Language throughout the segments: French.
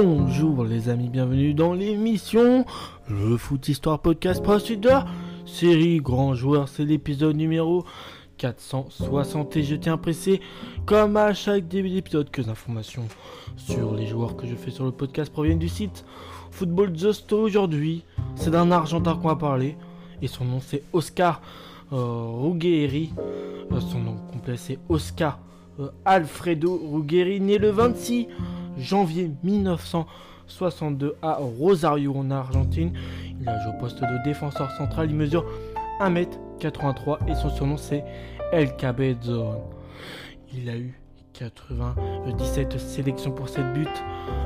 Bonjour les amis, bienvenue dans l'émission Le Foot Histoire Podcast Procédure série Grand Joueur, c'est l'épisode numéro 460 et je tiens à presser comme à chaque début d'épisode que les informations sur les joueurs que je fais sur le podcast proviennent du site Football Just aujourd'hui. C'est d'un Argentin qu'on va parler et son nom c'est Oscar euh, Ruggeri. Euh, son nom complet c'est Oscar euh, Alfredo Ruggeri, né le 26 janvier 1962 à Rosario en Argentine. Il a joué au poste de défenseur central. Il mesure 1m83 et son surnom c'est El Cabezon. Il a eu 97 sélections pour 7 buts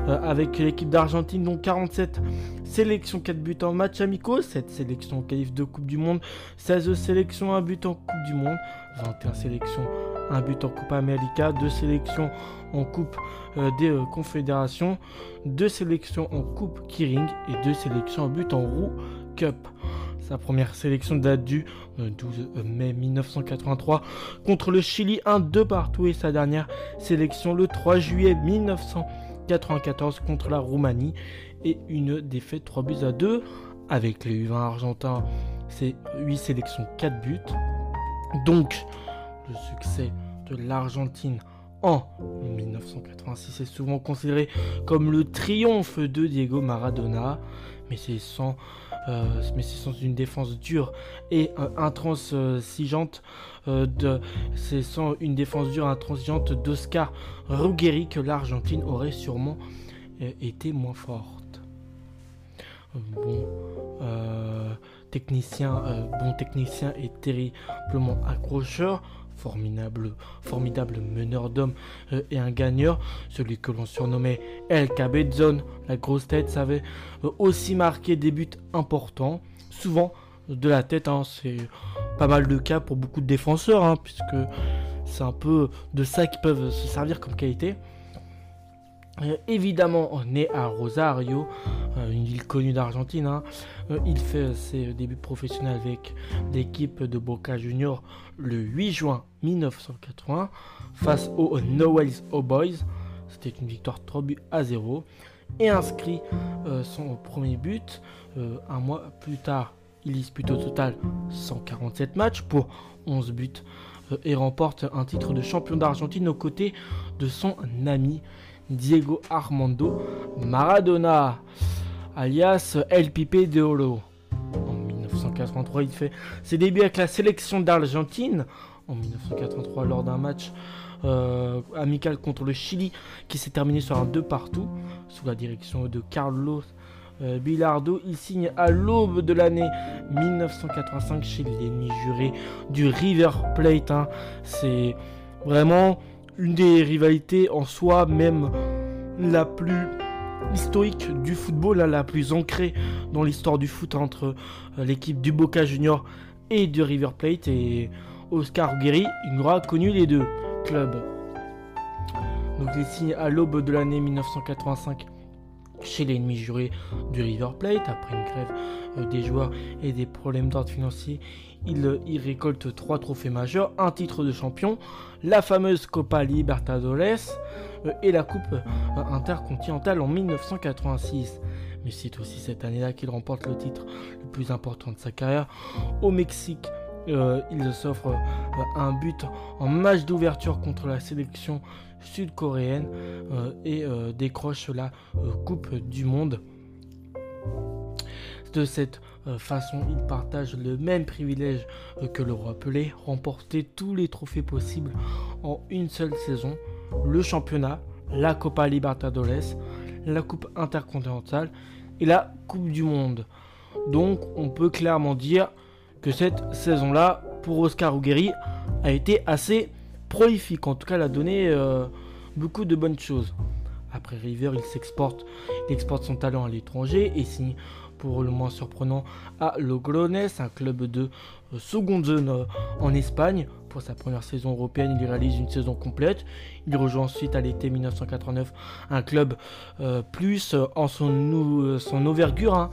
euh, avec l'équipe d'Argentine, dont 47 sélections, 4 buts en match amicaux, 7 sélections en qualif de Coupe du Monde, 16 sélections, 1 but en Coupe du Monde, 21 sélections, 1 but en Coupe América, 2 sélections en Coupe euh, des euh, Confédérations, 2 sélections en Coupe Kiring et 2 sélections en but en Roux Cup. Sa première sélection date du 12 euh, mai 1983 contre le Chili 1-2 partout et sa dernière sélection le 3 juillet 1994 contre la Roumanie et une défaite 3 buts à 2 avec les U20 argentins. C'est 8 sélections, 4 buts. Donc le succès de l'Argentine en 1986 est souvent considéré comme le triomphe de Diego Maradona, mais c'est sans euh, sans une défense dure et euh, intransigeante euh, de c'est sans une défense dure intransigeante d'Oscar Ruggeri que l'Argentine aurait sûrement été moins forte. Bon technicien, bon technicien et terriblement accrocheur formidable, formidable meneur d'hommes euh, et un gagneur, celui que l'on surnommait El Cabezon, la grosse tête, savait euh, aussi marquer des buts importants, souvent de la tête. Hein. c'est pas mal de cas pour beaucoup de défenseurs, hein, puisque c'est un peu de ça qu'ils peuvent se servir comme qualité. Euh, évidemment, né à Rosario, euh, une ville connue d'Argentine, hein, euh, il fait ses débuts professionnels avec l'équipe de Boca Juniors le 8 juin 1980 face aux Nowell's Old Boys. C'était une victoire 3 buts à 0 et inscrit son premier but un mois plus tard. Il dispute au total 147 matchs pour 11 buts et remporte un titre de champion d'Argentine aux côtés de son ami Diego Armando Maradona, alias El Pipe de Oro. En 1983, il fait ses débuts avec la sélection d'Argentine. En 1983, lors d'un match euh, amical contre le Chili qui s'est terminé sur un 2 partout, sous la direction de Carlos euh, Bilardo, il signe à l'aube de l'année 1985 chez l'ennemi juré du River Plate. Hein. C'est vraiment une des rivalités en soi même la plus historique du football, la plus ancrée dans l'histoire du foot entre euh, l'équipe du Boca Junior et de River Plate et Oscar Guerri, il aura connu les deux clubs. Donc il à l'aube de l'année 1985 chez l'ennemi juré du River Plate après une grève euh, des joueurs et des problèmes d'ordre financier. Il, il, récolte trois trophées majeurs, un titre de champion, la fameuse Copa Libertadores euh, et la Coupe euh, intercontinentale en 1986. Mais c'est aussi cette année-là qu'il remporte le titre le plus important de sa carrière au Mexique. il s'offre un but en match d'ouverture contre la sélection sud-coréenne et décroche la Coupe du Monde. De cette euh, façon, il partage le même privilège euh, que le roi Pelé, remporter tous les trophées possibles en une seule saison, le championnat, la Copa Libertadores, la Coupe intercontinentale et la Coupe du Monde. Donc on peut clairement dire que cette saison-là, pour Oscar Ruggeri, a été assez prolifique. En tout cas, elle a donné euh, beaucoup de bonnes choses. Après River, il s'exporte, il exporte son talent à l'étranger et signe pour le moins surprenant à Logrones, un club de euh, seconde zone euh, en Espagne. Pour sa première saison européenne, il réalise une saison complète. Il rejoint ensuite à l'été 1989 un club euh, plus en son, son envergure. Hein.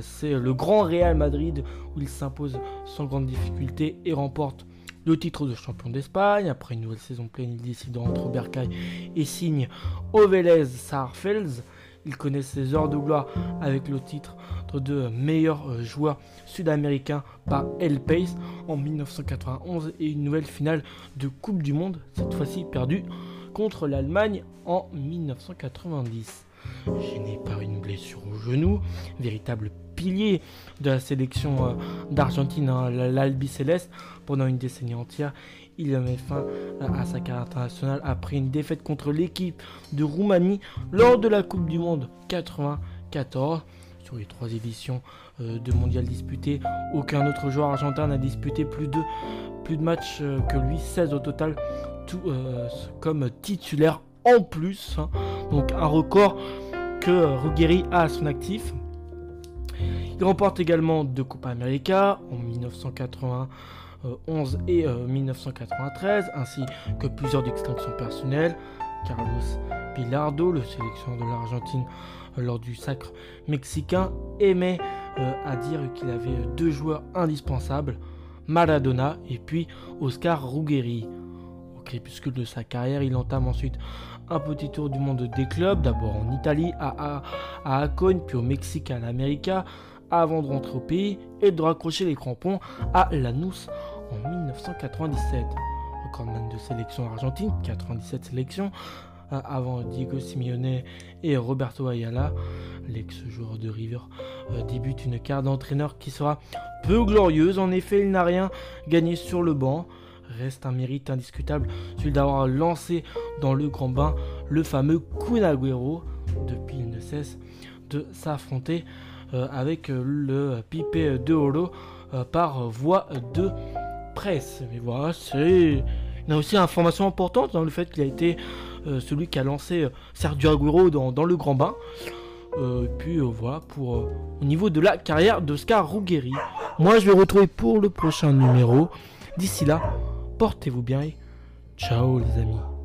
C'est le Grand Real Madrid où il s'impose sans grande difficulté et remporte le titre de champion d'Espagne. Après une nouvelle saison pleine, il décide entre Bercail et signe au Vélez Saarfels Il connaît ses heures de gloire avec le titre de meilleur joueur sud-américain par El Pace en 1991 et une nouvelle finale de Coupe du Monde, cette fois-ci perdue contre l'Allemagne en 1990. Gêné par une blessure au genou, véritable pilier de la sélection euh, d'Argentine, hein, l'Albi Céleste, pendant une décennie entière, il mis fin à sa carrière internationale après une défaite contre l'équipe de Roumanie lors de la Coupe du Monde 94. Sur les trois éditions euh, de mondial disputées, aucun autre joueur argentin n'a disputé plus de, plus de matchs euh, que lui, 16 au total, comme titulaire en plus. Hein. Donc un record que Ruggeri a à son actif. Il remporte également deux Copa América en 1991 et 1993, euh, ainsi que plusieurs distinctions personnelles. Carlos Pilardo, le sélectionneur de l'Argentine euh, lors du sacre mexicain, aimait euh, à dire qu'il avait deux joueurs indispensables, Maradona et puis Oscar Ruggeri. Crépuscule de sa carrière, il entame ensuite un petit tour du monde des clubs, d'abord en Italie, à, à, à puis au Mexique, à l'América, avant de rentrer au pays et de raccrocher les crampons à Lanús en 1997. Recordman de sélection argentine, 97 sélections, euh, avant Diego Simeone et Roberto Ayala. L'ex-joueur de River euh, débute une carte d'entraîneur qui sera peu glorieuse. En effet, il n'a rien gagné sur le banc. Reste un mérite indiscutable, celui d'avoir lancé dans le grand bain le fameux Kun Depuis, il ne cesse de s'affronter euh, avec euh, le Pipé de Oro euh, par voie de presse. Mais voilà, c'est. A aussi une information importante dans le fait qu'il a été celui qui a lancé Sergio Aguero dans, le grand bain. et puis voilà pour au niveau de la carrière d'Oscar Ruggeri. Moi je vais retrouver pour le prochain numéro. D'ici là, portez-vous bien et ciao les amis.